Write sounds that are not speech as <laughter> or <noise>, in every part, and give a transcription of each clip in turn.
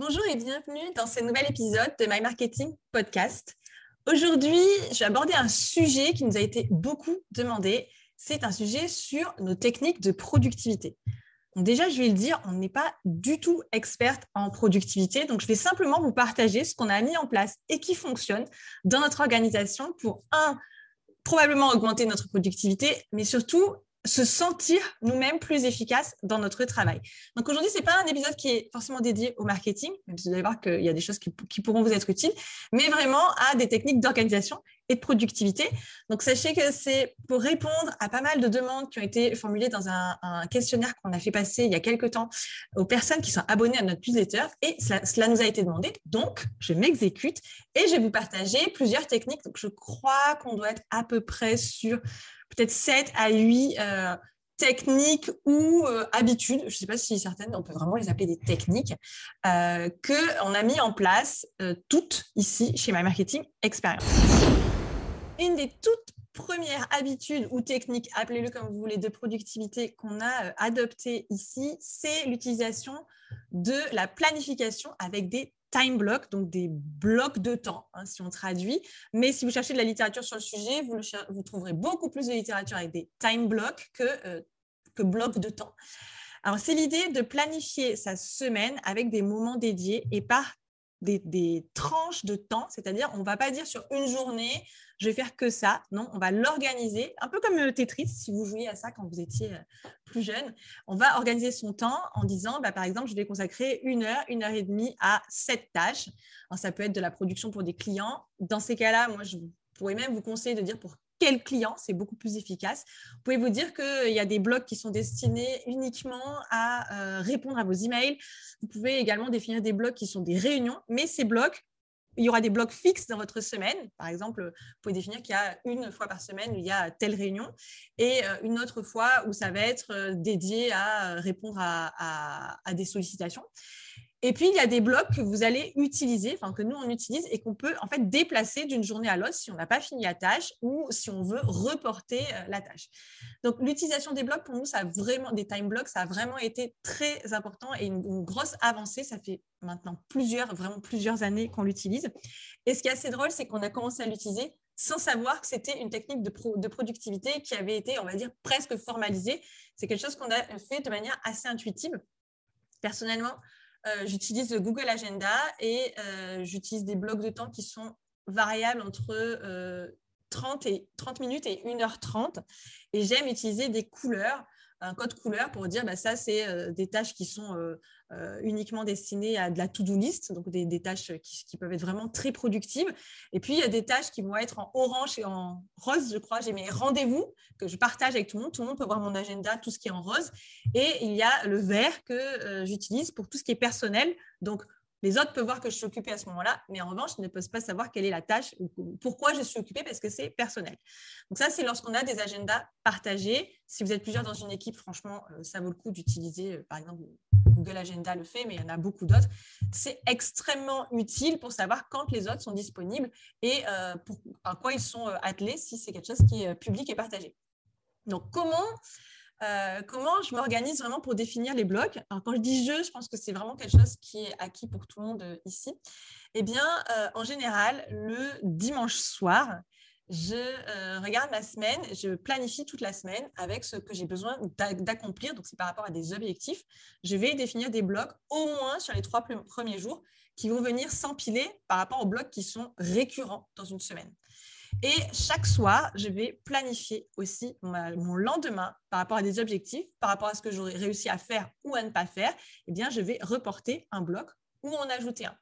Bonjour et bienvenue dans ce nouvel épisode de My Marketing Podcast. Aujourd'hui, je vais aborder un sujet qui nous a été beaucoup demandé. C'est un sujet sur nos techniques de productivité. Déjà, je vais le dire, on n'est pas du tout experte en productivité. Donc, je vais simplement vous partager ce qu'on a mis en place et qui fonctionne dans notre organisation pour, un, probablement augmenter notre productivité, mais surtout se sentir nous-mêmes plus efficaces dans notre travail. Donc aujourd'hui, ce n'est pas un épisode qui est forcément dédié au marketing, même vous allez voir qu'il y a des choses qui, pourront vous être utiles, mais vraiment à des techniques d'organisation et de productivité. Donc sachez que c'est pour répondre à pas mal de demandes qui ont été formulées dans un, un questionnaire qu'on a fait passer il y a quelques temps aux personnes qui sont abonnées à notre newsletter, et cela, cela nous a été demandé. Donc, je m'exécute et je vais vous partager plusieurs techniques. Donc je crois qu'on doit être à peu près sur peut-être 7 à 8 euh, techniques ou euh, habitudes, je ne sais pas si certaines, on peut vraiment les appeler des techniques, euh, qu'on a mis en place toutes ici chez My Marketing Experience. Une des toutes premières habitudes ou techniques, appelez-le comme vous voulez, de productivité qu'on a adoptées ici, c'est l'utilisation de la planification avec des time blocks, donc des blocs de temps, hein, si on traduit. Mais si vous cherchez de la littérature sur le sujet, vous, trouverez beaucoup plus de littérature avec des time blocks que, euh, que blocs de temps. Alors, c'est l'idée de planifier sa semaine avec des moments dédiés et par des, tranches de temps, c'est-à-dire on ne va pas dire sur une journée, je vais faire que ça. Non, on va l'organiser, un peu comme le Tetris, si vous jouiez à ça quand vous étiez euh, plus jeune. On va organiser son temps en disant, bah, par exemple, je vais consacrer une heure, une heure et demie à cette tâche. ça peut être de la production pour des clients. Dans ces cas-là, moi, je pourrais même vous conseiller de dire pour quel client, c'est beaucoup plus efficace. Vous pouvez vous dire qu'il y a des blocs qui sont destinés uniquement à euh, répondre à vos emails. Vous pouvez également définir des blocs qui sont des réunions, mais ces blocs, il y aura des blocs fixes dans votre semaine. Par exemple, vous pouvez définir qu'il y a une fois par semaine où il y a telle réunion et euh, une autre fois où ça va être euh, dédié à répondre à des sollicitations. Et puis, il y a des blocs que vous allez utiliser, enfin que nous, on utilise et qu'on peut en fait déplacer d'une journée à l'autre si on n'a pas fini la tâche ou si on veut reporter euh, la tâche. Donc, l'utilisation des blocs, pour nous, ça a vraiment, des time blocks, ça a vraiment été très important et une, grosse avancée. Ça fait maintenant plusieurs, vraiment plusieurs années qu'on l'utilise. Et ce qui est assez drôle, c'est qu'on a commencé à l'utiliser sans savoir que c'était une technique de, de, productivité qui avait été, on va dire, presque formalisée. C'est quelque chose qu'on a fait de manière assez intuitive. Personnellement, euh, j'utilise Google Agenda et euh, j'utilise des blocs de temps qui sont variables entre 30, euh, et, 30 minutes et 1h30. Et j'aime utiliser des couleurs un code couleur pour dire bah, ça, c'est des tâches qui sont uniquement destinées à de la to-do list, donc des, tâches qui, peuvent être vraiment très productives. Et puis, il y a des tâches qui vont être en orange et en rose, je crois. J'ai mes rendez-vous que je partage avec tout le monde. Tout le monde peut voir mon agenda, tout ce qui est en rose. Et il y a le vert que j'utilise pour tout ce qui est personnel. Donc, les autres peuvent voir que je suis occupée à ce moment-là, mais en revanche, ils ne peuvent pas savoir quelle est la tâche ou pourquoi je suis occupée parce que c'est personnel. Donc ça, c'est lorsqu'on a des agendas partagés. Si vous êtes plusieurs dans une équipe, franchement, euh, ça vaut le coup d'utiliser, euh, par exemple, Google Agenda le fait, mais il y en a beaucoup d'autres. C'est extrêmement utile pour savoir quand les autres sont disponibles et euh, à quoi ils sont attelés si c'est quelque chose qui est public et partagé. Donc, comment euh, comment je m'organise vraiment pour définir les blocs? Alors, Quand je dis je, je pense que c'est vraiment quelque chose qui est acquis pour tout le monde euh, ici. Eh bien, euh, en général, le dimanche soir, je regarde ma semaine, je planifie toute la semaine avec ce que j'ai besoin d'accomplir. Donc, c'est par rapport à des objectifs. Je vais définir des blocs au moins sur les trois premiers jours qui vont venir s'empiler par rapport aux blocs qui sont récurrents dans une semaine. Et chaque soir, je vais planifier aussi mon lendemain par rapport à des objectifs, par rapport à ce que j'aurais réussi à faire ou à ne pas faire. Eh bien, je vais reporter un bloc ou en ajouter un.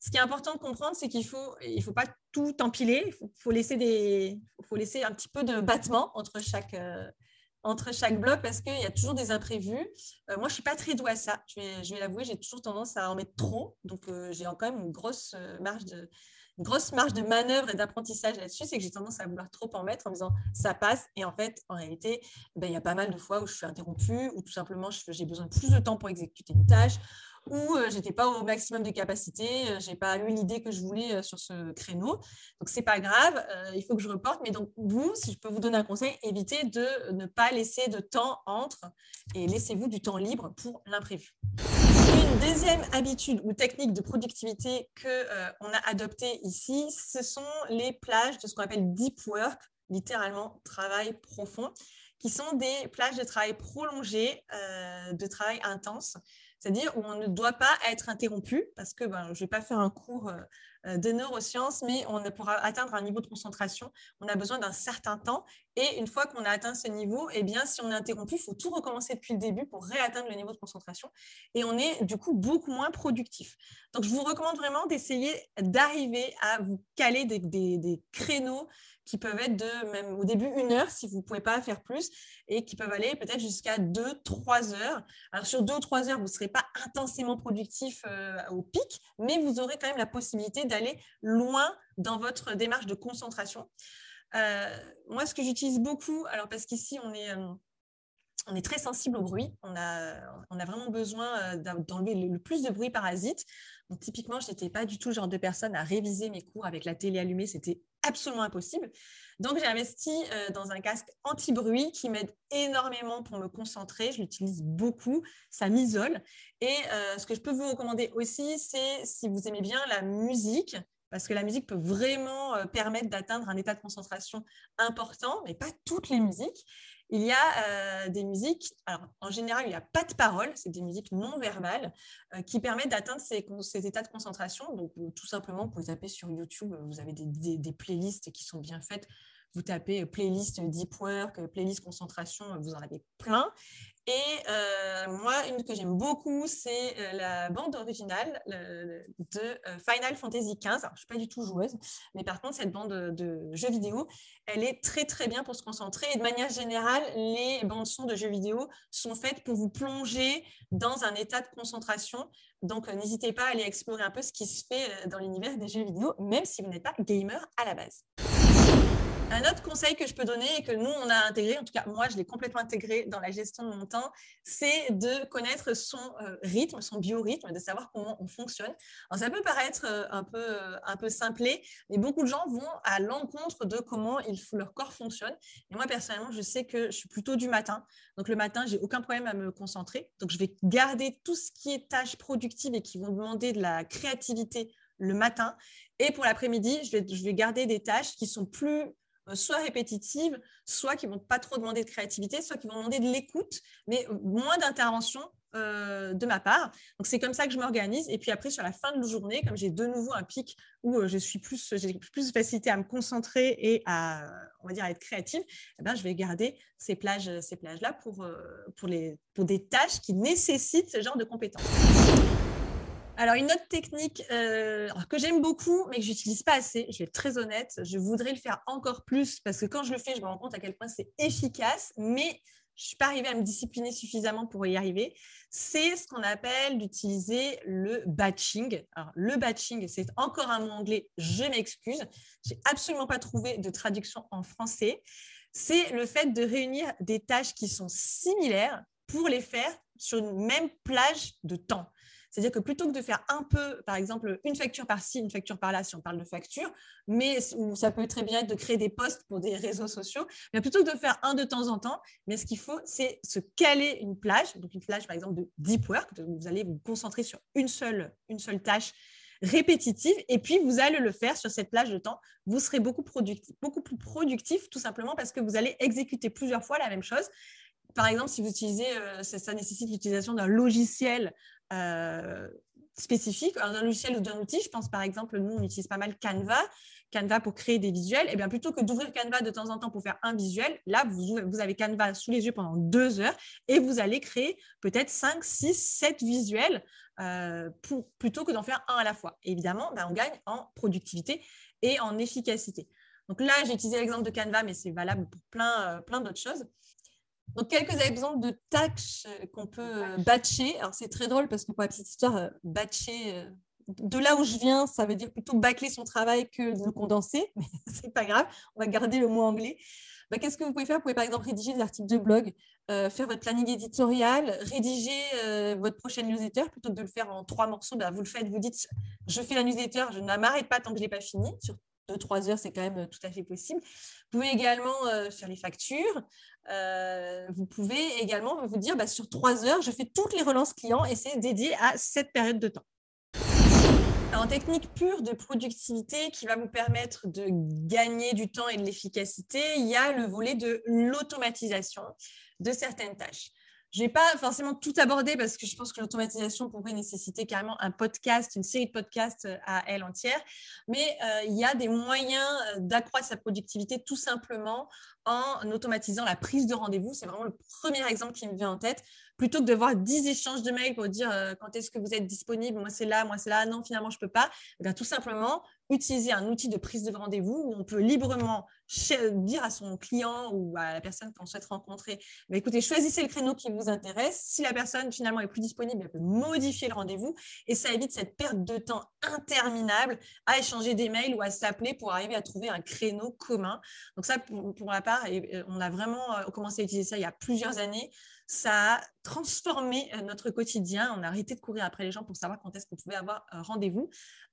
Ce qui est important de comprendre, c'est qu'il faut, il faut pas tout empiler. Il faut, laisser des, faut laisser un petit peu de battement entre chaque, euh, entre chaque bloc parce qu'il y a toujours des imprévus. Euh, moi, je suis pas très douée à ça. Je vais, je vais l'avouer, j'ai toujours tendance à en mettre trop. Donc, euh, j'ai quand même une grosse marge de, grosse marge de manœuvre et d'apprentissage là-dessus, c'est que j'ai tendance à vouloir trop en mettre en me disant ça passe. Et en fait, en réalité, ben, il y a pas mal de fois où je suis interrompue ou tout simplement j'ai besoin de plus de temps pour exécuter une tâche ou euh, j'étais pas au maximum de capacité, euh, j'ai pas eu l'idée que je voulais euh, sur ce créneau. Donc c'est pas grave, il faut que je reporte. Mais donc vous, si je peux vous donner un conseil, évitez de ne pas laisser de temps entre et laissez-vous du temps libre pour l'imprévu. Deuxième habitude ou technique de productivité que euh, a adoptée ici, ce sont les plages de ce qu'on appelle deep work, littéralement travail profond, qui sont des plages de travail prolongées, euh, de travail intense, c'est-à-dire où on ne doit pas être interrompu, parce que ben, je ne vais pas faire un cours euh, de neurosciences, mais on pourra atteindre un niveau de concentration, on a besoin d'un certain temps. Et une fois qu'on a atteint ce niveau, eh bien, si on est interrompu, il faut tout recommencer depuis le début pour réatteindre le niveau de concentration. Et on est du coup beaucoup moins productif. Donc, je vous recommande vraiment d'essayer d'arriver à vous caler des, créneaux qui peuvent être de même au début une heure si vous ne pouvez pas faire plus et qui peuvent aller peut-être jusqu'à deux, trois heures. Alors sur deux ou trois heures, vous ne serez pas intensément productif euh, au pic, mais vous aurez quand même la possibilité d'aller loin dans votre démarche de concentration. Euh, moi, ce que j'utilise beaucoup, alors parce qu'ici, on est, euh, on est très sensible au bruit, on a, on a vraiment besoin d'enlever le, plus de bruit parasite. Typiquement, je n'étais pas du tout le genre de personne à réviser mes cours avec la télé allumée, c'était absolument impossible. Donc, j'ai investi dans un casque anti-bruit qui m'aide énormément pour me concentrer. Je l'utilise beaucoup, ça m'isole. Et ce que je peux vous recommander aussi, c'est si vous aimez bien la musique, parce que la musique peut vraiment permettre d'atteindre un état de concentration important, mais pas toutes les musiques. Il y a des musiques, en général, il n'y a pas de paroles, c'est des musiques non verbales qui permettent d'atteindre ces, états de concentration. Donc, tout simplement, pour taper sur YouTube, vous avez des, playlists qui sont bien faites vous tapez playlist deep work, playlist concentration, vous en avez plein. Et euh, moi, une que j'aime beaucoup, c'est euh, la bande originale de euh, Final Fantasy XV. Alors, je ne suis pas du tout joueuse, mais par contre, cette bande de, jeux vidéo, elle est très très bien pour se concentrer. Et de manière générale, les bandes son de jeux vidéo sont faites pour vous plonger dans un état de concentration. Donc, n'hésitez pas à aller explorer un peu ce qui se fait dans l'univers des jeux vidéo, même si vous n'êtes pas gamer à la base. Un autre conseil que je peux donner et que nous, on a intégré, en tout cas moi, je l'ai complètement intégré dans la gestion de mon temps, c'est de connaître son euh, rythme, son biorhythme, de savoir comment on fonctionne. Alors, ça peut paraître euh, un peu, euh, peu simplé, mais beaucoup de gens vont à l'encontre de comment leur corps fonctionne. Et moi, personnellement, je sais que je suis plutôt du matin. Donc, le matin, j'ai aucun problème à me concentrer. Donc, je vais garder tout ce qui est tâches productives et qui vont demander de la créativité le matin. Et pour l'après-midi, je vais, je vais garder des tâches qui sont plus soit répétitives, soit qui vont pas trop demander de créativité, soit qui vont demander de l'écoute, mais moins d'intervention euh, de ma part. Donc c'est comme ça que je m'organise. Et puis après, sur la fin de la journée, comme j'ai de nouveau un pic où euh, je suis plus, j'ai plus de facilité à me concentrer et à, on va dire, être créative, eh ben, je vais garder ces plages, ces plages-là pour, pour, les, pour des tâches qui nécessitent ce genre de compétences. Alors, une autre technique euh, que j'aime beaucoup, mais que j'utilise pas assez, je vais être très honnête, je voudrais le faire encore plus parce que quand je le fais, je me rends compte à quel point c'est efficace, mais je ne suis pas arrivée à me discipliner suffisamment pour y arriver. C'est ce qu'on appelle d'utiliser le batching. Alors, le batching, c'est encore un mot anglais, je m'excuse. J'ai absolument pas trouvé de traduction en français. C'est le fait de réunir des tâches qui sont similaires pour les faire sur une même plage de temps. C'est-à-dire que plutôt que de faire un peu, par exemple, une facture par-ci, une facture par-là, si on parle de facture, mais ça peut très bien être de créer des posts pour des <laughs> réseaux sociaux, mais plutôt que de faire un de temps en temps, mais ce qu'il faut, c'est se caler une plage, donc une plage, par exemple, de deep work, vous allez vous concentrer sur une seule, tâche répétitive et puis vous allez le faire sur cette plage de temps. Vous serez beaucoup plus productif tout simplement parce que vous allez exécuter plusieurs fois la même chose. Par exemple, si vous utilisez, euh, ça nécessite l'utilisation d'un logiciel euh, spécifique, un logiciel ou d'un outil. Je pense par exemple, nous, on utilise pas mal Canva. Canva pour créer des visuels, et eh bien plutôt que d'ouvrir Canva de temps en temps pour faire un visuel, là, vous, avez Canva sous les yeux pendant deux heures et vous allez créer peut-être 5, 6, 7 visuels euh, plutôt que d'en faire un à la fois. évidemment, ben, on gagne en productivité et en efficacité. Donc là, j'ai utilisé l'exemple de Canva, mais c'est valable pour plein, euh, plein d'autres choses. Donc, quelques exemples de tâches euh, qu'on peut euh, batcher. Alors, c'est très drôle parce que pour la petite histoire, euh, batcher, de là où je viens, ça veut dire plutôt bâcler son travail que de le condenser, <laughs> mais c'est pas grave, on va garder le mot anglais. Bah, qu'est-ce que vous pouvez faire? Vous pouvez par exemple rédiger des articles de blog, faire votre planning éditorial, rédiger votre prochaine newsletter plutôt que de le faire en trois morceaux. Bah, vous le faites, vous dites je fais la newsletter, je ne m'arrête pas tant que je n'ai pas fini. 2-3 heures, c'est quand même tout à fait possible. Vous pouvez également euh, faire les factures. Euh, vous pouvez également vous dire bah, sur 3 heures, je fais toutes les relances clients et c'est dédié à cette période de temps. En technique pure de productivité qui va vous permettre de gagner du temps et de l'efficacité, il y a le volet de l'automatisation de certaines tâches. Je ne vais pas forcément tout aborder parce que je pense que l'automatisation pourrait nécessiter carrément un podcast, une série de podcasts euh, à elle entière. Mais euh, il y a des moyens euh, d'accroître sa productivité tout simplement en automatisant la prise de rendez-vous. C'est vraiment le premier exemple qui me vient en tête. Plutôt que de voir 10 échanges de mails pour dire quand est-ce que vous êtes disponible, moi c'est là, moi c'est là, non, finalement je ne peux pas. Eh tout simplement, utiliser un outil de prise de rendez-vous où on peut librement dire à son client ou à la personne qu'on souhaite rencontrer, bah, écoutez, choisissez le créneau qui vous intéresse. Si la personne finalement est plus disponible, elle peut modifier le rendez-vous et ça évite cette perte de temps interminable à échanger des mails ou à s'appeler pour arriver à trouver un créneau commun. Donc ça, pour, pour ma part, euh, on a vraiment euh, commencé à utiliser ça il y a plusieurs années ça a transformé euh, notre quotidien. On a arrêté de courir après les gens pour savoir quand est-ce qu'on pouvait avoir un rendez-vous.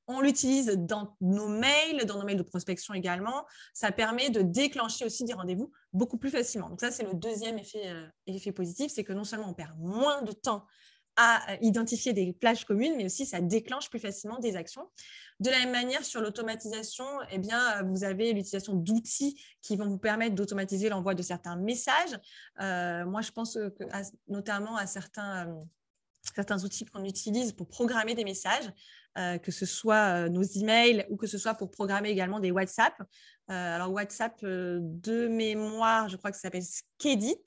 On l'utilise dans nos mails, dans nos mails de prospection également. Ça permet de déclencher aussi des rendez-vous beaucoup plus facilement. Donc ça, c'est le deuxième effet, euh, effet positif, c'est que non seulement on perd moins de temps à euh, identifier des plages communes, mais aussi ça déclenche plus facilement des actions. De la même manière, sur l'automatisation, eh bien, euh, vous avez l'utilisation d'outils qui vont vous permettre d'automatiser l'envoi de certains messages. Euh, moi, je pense que, notamment à certains, certains outils qu'on utilise pour programmer des messages, que ce soit nos emails ou que ce soit pour programmer également des WhatsApp. alors, WhatsApp de mémoire, je crois que ça s'appelle Skedit.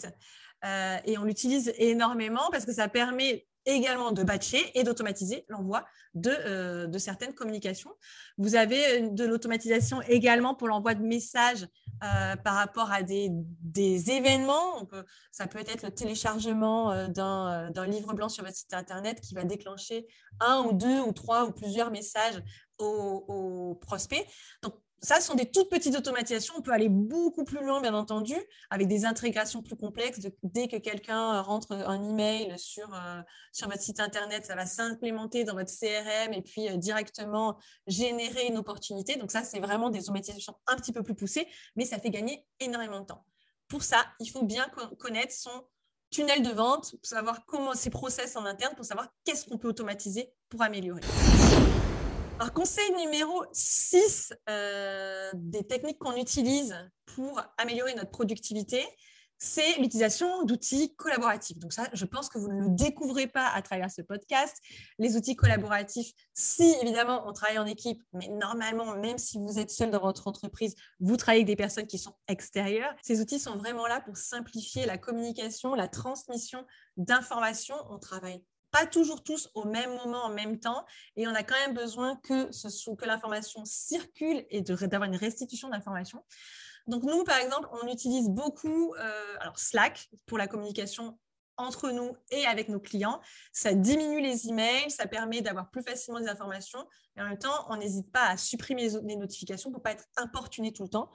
et on l'utilise énormément parce que ça permet également de batcher et d'automatiser l'envoi de, euh, certaines communications. Vous avez de l'automatisation également pour l'envoi de messages euh, par rapport à des, des événements. ça peut être le téléchargement euh, d'un livre blanc sur votre site Internet qui va déclencher un ou deux ou trois ou plusieurs messages aux, aux prospects. Donc, ça, ce sont des toutes petites automatisations. On peut aller beaucoup plus loin, bien entendu, avec des intégrations plus complexes. dès que quelqu'un rentre un email sur, euh, sur votre site Internet, ça va s'implémenter dans votre CRM et puis euh, directement générer une opportunité. Donc ça, c'est vraiment des automatisations un petit peu plus poussées, mais ça fait gagner énormément de temps. Pour ça, il faut bien connaître son tunnel de vente, savoir comment ses process en interne, pour savoir qu'est-ce qu'on peut automatiser pour améliorer. Alors, conseil numéro 6 euh, des techniques qu'on utilise pour améliorer notre productivité, c'est l'utilisation d'outils collaboratifs. Donc ça, je pense que vous ne le découvrez pas à travers ce podcast. Les outils collaboratifs, si évidemment on travaille en équipe, mais normalement, même si vous êtes seul dans votre entreprise, vous travaillez avec des personnes qui sont extérieures. Ces outils sont vraiment là pour simplifier la communication, la transmission d'informations. On travaille pas toujours tous au même moment, en même temps, et on a quand même besoin que, ce que l'information circule et d'avoir une restitution d'informations. Donc nous, par exemple, on utilise beaucoup euh, alors Slack pour la communication entre nous et avec nos clients. Ça diminue les emails, ça permet d'avoir plus facilement des informations. Et en même temps, on n'hésite pas à supprimer les notifications pour ne pas être importuné tout le temps.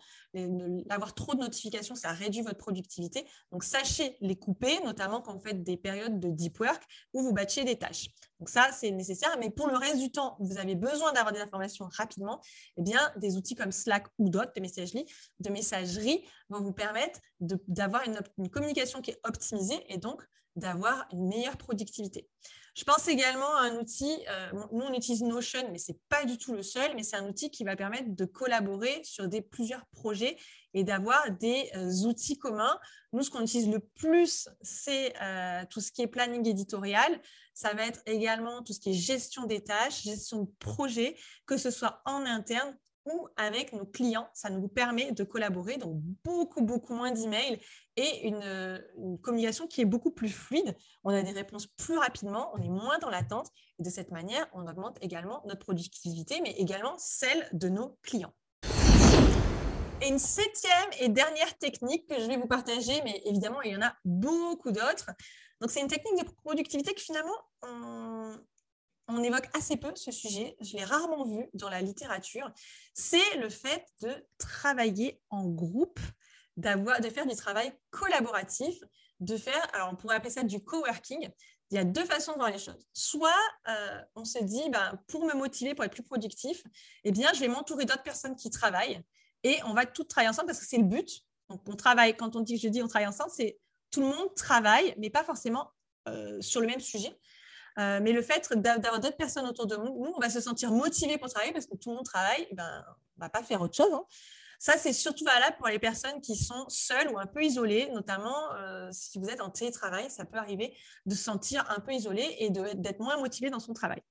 Avoir trop de notifications, ça réduit votre productivité. Donc, sachez les couper, notamment quand vous faites des périodes de deep work où vous batchez des tâches. Donc, ça, c'est nécessaire. Mais pour le reste du temps, vous avez besoin d'avoir des informations rapidement. Eh bien, des outils comme Slack ou d'autres de messagerie, vont vous permettre d'avoir une, une communication qui est optimisée et donc d'avoir une meilleure productivité. Je pense également à un outil, euh, nous on utilise Notion, mais ce n'est pas du tout le seul, mais c'est un outil qui va permettre de collaborer sur plusieurs projets et d'avoir des euh, outils communs. Nous, ce qu'on utilise le plus, c'est euh, tout ce qui est planning éditorial. Ça va être également tout ce qui est gestion des tâches, gestion de projets, que ce soit en interne ou avec nos clients. Ça nous permet de collaborer, donc beaucoup, beaucoup moins d'emails et une, communication qui est beaucoup plus fluide. On a des réponses plus rapidement, on est moins dans l'attente et de cette manière, on augmente également notre productivité, mais également celle de nos clients. Et une septième et dernière technique que je vais vous partager, mais évidemment, il y en a beaucoup d'autres. Donc, c'est une technique de productivité que finalement, on, on évoque assez peu ce sujet, je l'ai rarement vu dans la littérature, c'est le fait de travailler en groupe, de faire du travail collaboratif, de faire, alors on pourrait appeler ça du coworking, il y a deux façons de voir les choses. Soit euh, on se dit, ben, pour me motiver, pour être plus productif, eh bien, je vais m'entourer d'autres personnes qui travaillent et on va tout travailler ensemble parce que c'est le but. Donc, on travaille, quand on dit, je dis on travaille ensemble, c'est tout le monde travaille, mais pas forcément euh, sur le même sujet. Euh, mais le fait d'avoir d'autres personnes autour de nous, nous, on va se sentir motivé pour travailler parce que tout le monde travaille, ben, on ne va pas faire autre chose. Hein. Ça, c'est surtout valable pour les personnes qui sont seules ou un peu isolées, notamment euh, si vous êtes en télétravail, ça peut arriver de se sentir un peu isolé et d'être moins motivé dans son travail.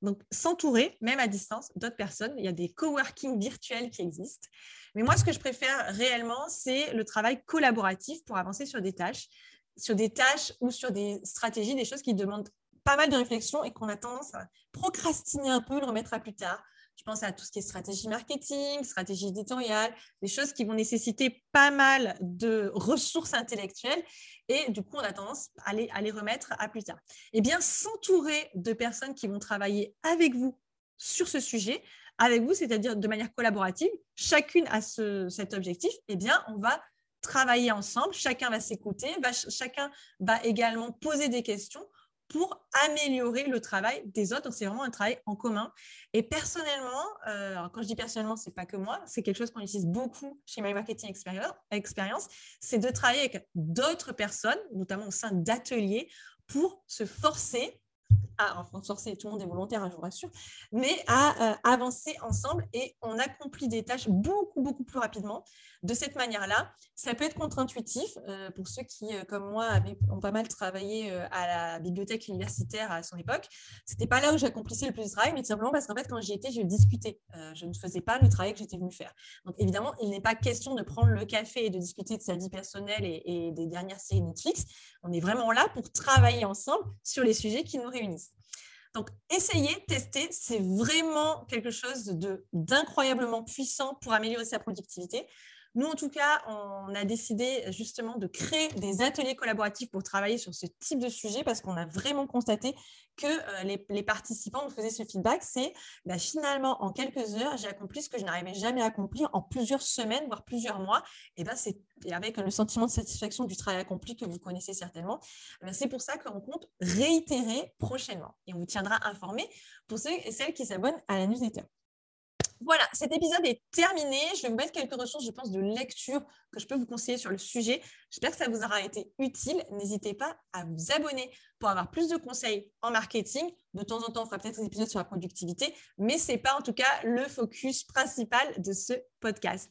Donc, s'entourer, même à distance, d'autres personnes. Il y a des coworking virtuels qui existent. Mais moi, ce que je préfère réellement, c'est le travail collaboratif pour avancer sur des tâches, sur des tâches ou sur des stratégies, des choses qui demandent pas mal de réflexion et qu'on a tendance à procrastiner un peu, le remettre à plus tard. Je pense à tout ce qui est stratégie marketing, stratégie éditoriale, des choses qui vont nécessiter pas mal de ressources intellectuelles et du coup, on a tendance à les, à les remettre à plus tard. Eh bien, s'entourer de personnes qui vont travailler avec vous sur ce sujet, avec vous, c'est-à-dire de manière collaborative, chacune a ce, cet objectif, eh bien, on va travailler ensemble, chacun va s'écouter, chacun va également poser des questions pour améliorer le travail des autres. Donc, c'est vraiment un travail en commun. Et personnellement, euh, quand je dis personnellement, c'est pas que moi, c'est quelque chose qu'on utilise beaucoup chez My Marketing Experience, c'est de travailler avec d'autres personnes, notamment au sein d'ateliers, pour se forcer à, enfin forcer, tout le monde est volontaire, hein, je vous rassure, mais à euh, avancer ensemble et on accomplit des tâches beaucoup, beaucoup plus rapidement. De cette manière-là, ça peut être contre-intuitif euh, pour ceux qui, euh, comme moi, ont pas mal travaillé à la bibliothèque universitaire à son époque. C'était pas là où j'accomplissais le plus de travail, mais simplement parce qu'en fait, quand j'y étais, je discutais. je ne faisais pas le travail que j'étais venue faire. Donc, évidemment, il n'est pas question de prendre le café et de discuter de sa vie personnelle et, et des dernières séries Netflix. On est vraiment là pour travailler ensemble sur les sujets qui nous réunissent. Donc, essayez, testez, c'est vraiment quelque chose d'incroyablement puissant pour améliorer sa productivité. Nous, en tout cas, on a décidé justement de créer des ateliers collaboratifs pour travailler sur ce type de sujet parce qu'on a vraiment constaté que euh, les, participants nous faisaient ce feedback, c'est bah, finalement en quelques heures, j'ai accompli ce que je n'arrivais jamais à accomplir en plusieurs semaines, voire plusieurs mois. Et ben c'est avec le sentiment de satisfaction du travail accompli que vous connaissez certainement. Eh c'est pour ça qu'on compte réitérer prochainement et on vous tiendra informé pour ceux et celles qui s'abonnent à la newsletter. Voilà, cet épisode est terminé. Je vais vous mettre quelques ressources, je pense, de lecture que je peux vous conseiller sur le sujet. J'espère que ça vous aura été utile. N'hésitez pas à vous abonner pour avoir plus de conseils en marketing. De temps en temps, on fera peut-être des épisodes sur la productivité, mais ce n'est pas en tout cas le focus principal de ce podcast.